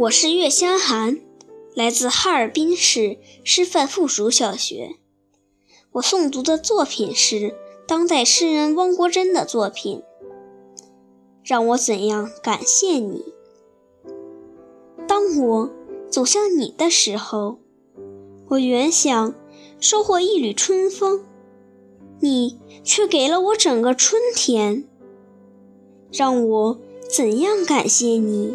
我是岳香涵，来自哈尔滨市师范附属小学。我诵读的作品是当代诗人汪国真的作品。让我怎样感谢你？当我走向你的时候，我原想收获一缕春风，你却给了我整个春天。让我怎样感谢你？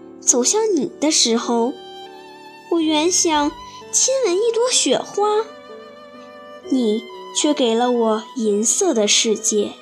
走向你的时候，我原想亲吻一朵雪花，你却给了我银色的世界。